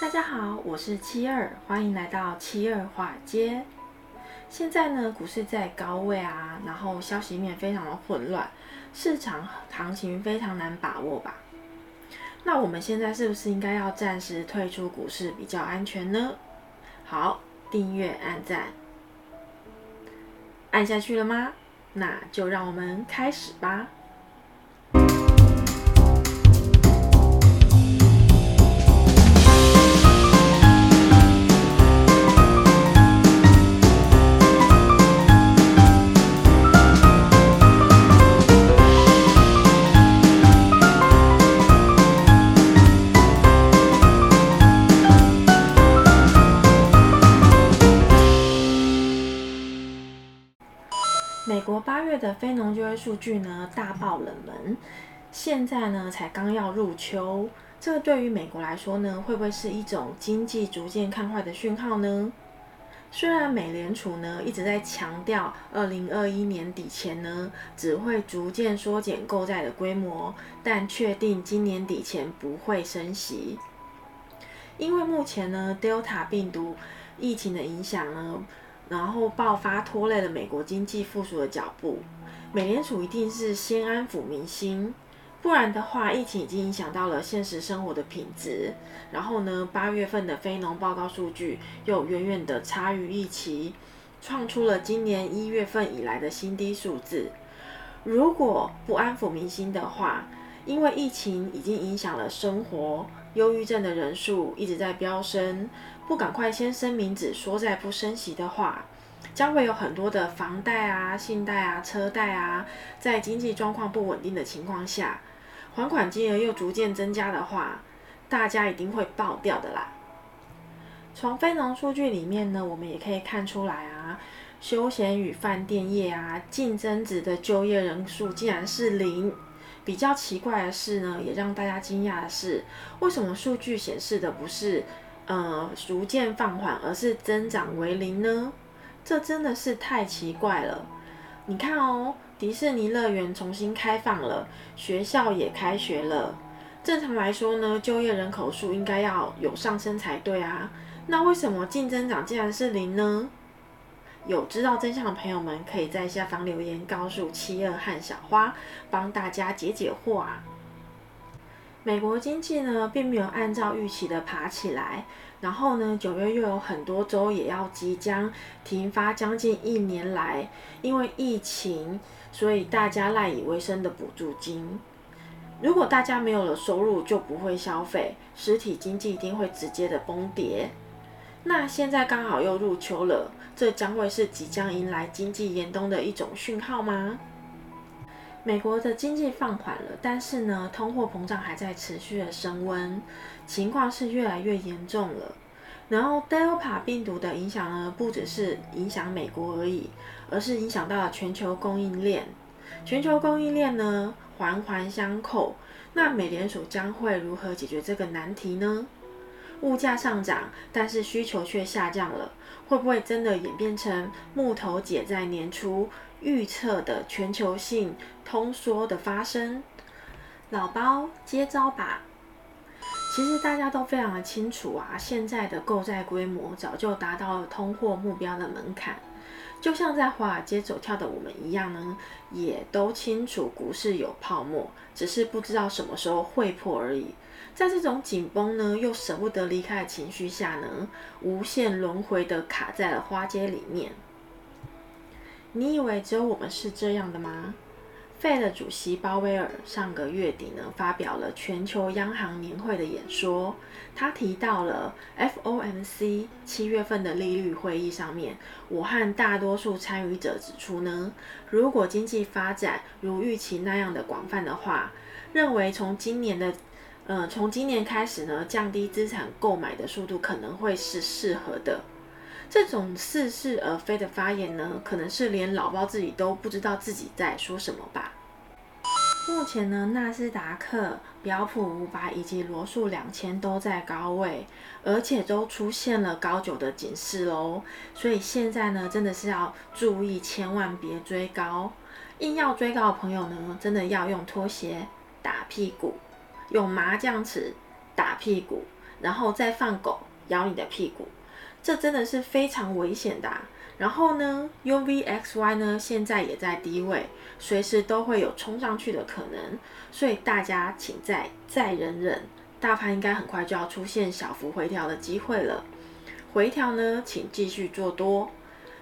大家好，我是七二，欢迎来到七二华尔街。现在呢，股市在高位啊，然后消息面非常的混乱，市场行情非常难把握吧？那我们现在是不是应该要暂时退出股市比较安全呢？好，订阅按赞，按下去了吗？那就让我们开始吧。非农就业数据呢，大爆冷门，现在呢才刚要入秋，这对于美国来说呢，会不会是一种经济逐渐看坏的讯号呢？虽然美联储呢一直在强调，二零二一年底前呢只会逐渐缩减购债的规模，但确定今年底前不会升息，因为目前呢 Delta 病毒疫情的影响呢。然后爆发拖累了美国经济复苏的脚步，美联储一定是先安抚民心，不然的话，疫情已经影响到了现实生活的品质。然后呢，八月份的非农报告数据又远远的差于预期，创出了今年一月份以来的新低数字。如果不安抚民心的话，因为疫情已经影响了生活，忧郁症的人数一直在飙升。不赶快先声明只，说再不升息的话，将会有很多的房贷啊、信贷啊、车贷啊，在经济状况不稳定的情况下，还款金额又逐渐增加的话，大家一定会爆掉的啦。从非农数据里面呢，我们也可以看出来啊，休闲与饭店业啊，净增值的就业人数竟然是零。比较奇怪的是呢，也让大家惊讶的是，为什么数据显示的不是？呃，逐渐放缓，而是增长为零呢？这真的是太奇怪了。你看哦，迪士尼乐园重新开放了，学校也开学了。正常来说呢，就业人口数应该要有上升才对啊。那为什么净增长竟然是零呢？有知道真相的朋友们，可以在下方留言告诉七二和小花，帮大家解解惑啊。美国经济呢，并没有按照预期的爬起来，然后呢，九月又有很多州也要即将停发将近一年来因为疫情，所以大家赖以为生的补助金。如果大家没有了收入，就不会消费，实体经济一定会直接的崩跌。那现在刚好又入秋了，这将会是即将迎来经济严冬的一种讯号吗？美国的经济放缓了，但是呢，通货膨胀还在持续的升温，情况是越来越严重了。然后，Delta 病毒的影响呢，不只是影响美国而已，而是影响到了全球供应链。全球供应链呢，环环相扣。那美联储将会如何解决这个难题呢？物价上涨，但是需求却下降了，会不会真的演变成木头姐在年初预测的全球性通缩的发生？老包接招吧！其实大家都非常的清楚啊，现在的购债规模早就达到了通货目标的门槛，就像在华尔街走跳的我们一样呢，也都清楚股市有泡沫，只是不知道什么时候会破而已。在这种紧绷呢，又舍不得离开的情绪下呢，无限轮回的卡在了花街里面。你以为只有我们是这样的吗？Fed 的主席鲍威尔上个月底呢，发表了全球央行年会的演说，他提到了 FOMC 七月份的利率会议上面，我和大多数参与者指出呢，如果经济发展如预期那样的广泛的话，认为从今年的呃，从今年开始呢，降低资产购买的速度可能会是适合的。这种似是而非的发言呢，可能是连老包自己都不知道自己在说什么吧。目前呢，纳斯达克、标普五百以及罗素两千都在高位，而且都出现了高九的警示喽。所以现在呢，真的是要注意，千万别追高。硬要追高的朋友呢，真的要用拖鞋打屁股。用麻将尺打屁股，然后再放狗咬你的屁股，这真的是非常危险的。然后呢，UVXY 呢现在也在低位，随时都会有冲上去的可能，所以大家请再再忍忍，大盘应该很快就要出现小幅回调的机会了。回调呢，请继续做多。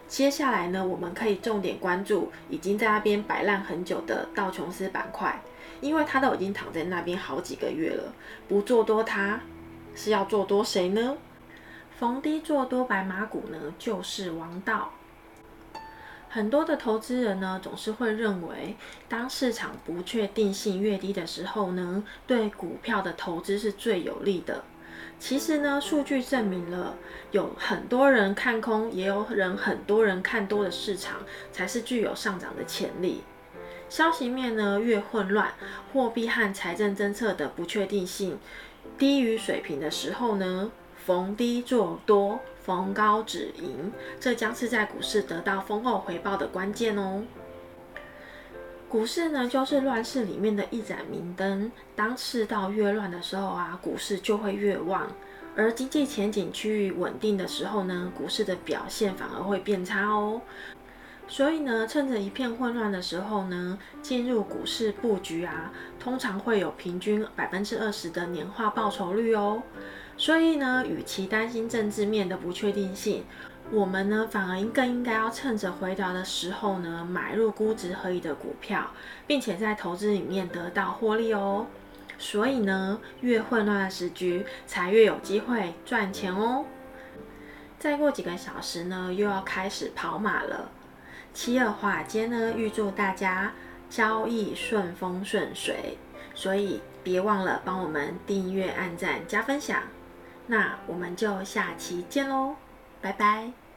接下来呢，我们可以重点关注已经在那边摆烂很久的道琼斯板块，因为它都已经躺在那边好几个月了，不做多它是要做多谁呢？逢低做多白马股呢，就是王道。很多的投资人呢，总是会认为，当市场不确定性越低的时候呢，对股票的投资是最有利的。其实呢，数据证明了，有很多人看空，也有人很多人看多的市场，才是具有上涨的潜力。消息面呢越混乱，货币和财政政策的不确定性低于水平的时候呢，逢低做多，逢高止盈，这将是在股市得到丰厚回报的关键哦。股市呢，就是乱世里面的一盏明灯。当世道越乱的时候啊，股市就会越旺；而经济前景趋于稳定的时候呢，股市的表现反而会变差哦。所以呢，趁着一片混乱的时候呢，进入股市布局啊，通常会有平均百分之二十的年化报酬率哦。所以呢，与其担心政治面的不确定性，我们呢反而更应该要趁着回调的时候呢，买入估值合理的股票，并且在投资里面得到获利哦。所以呢，越混乱的时局，才越有机会赚钱哦。再过几个小时呢，又要开始跑马了。七二华尔街呢，预祝大家交易顺风顺水，所以别忘了帮我们订阅、按赞、加分享。那我们就下期见喽，拜拜。